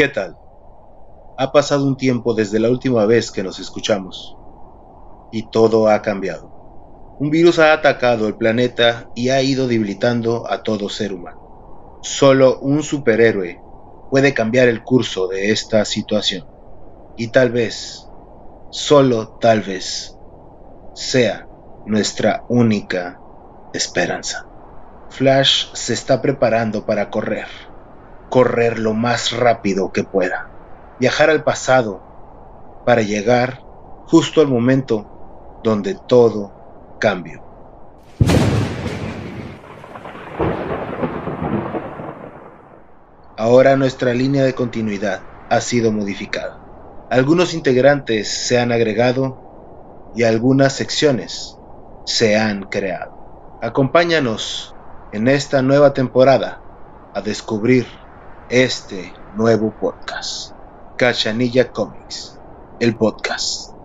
¿Qué tal? Ha pasado un tiempo desde la última vez que nos escuchamos y todo ha cambiado. Un virus ha atacado el planeta y ha ido debilitando a todo ser humano. Solo un superhéroe puede cambiar el curso de esta situación. Y tal vez, solo tal vez, sea nuestra única esperanza. Flash se está preparando para correr, correr lo más rápido que pueda, viajar al pasado para llegar justo al momento donde todo cambio. Ahora nuestra línea de continuidad ha sido modificada. Algunos integrantes se han agregado y algunas secciones se han creado. Acompáñanos en esta nueva temporada a descubrir este nuevo podcast. Cachanilla Comics, el podcast.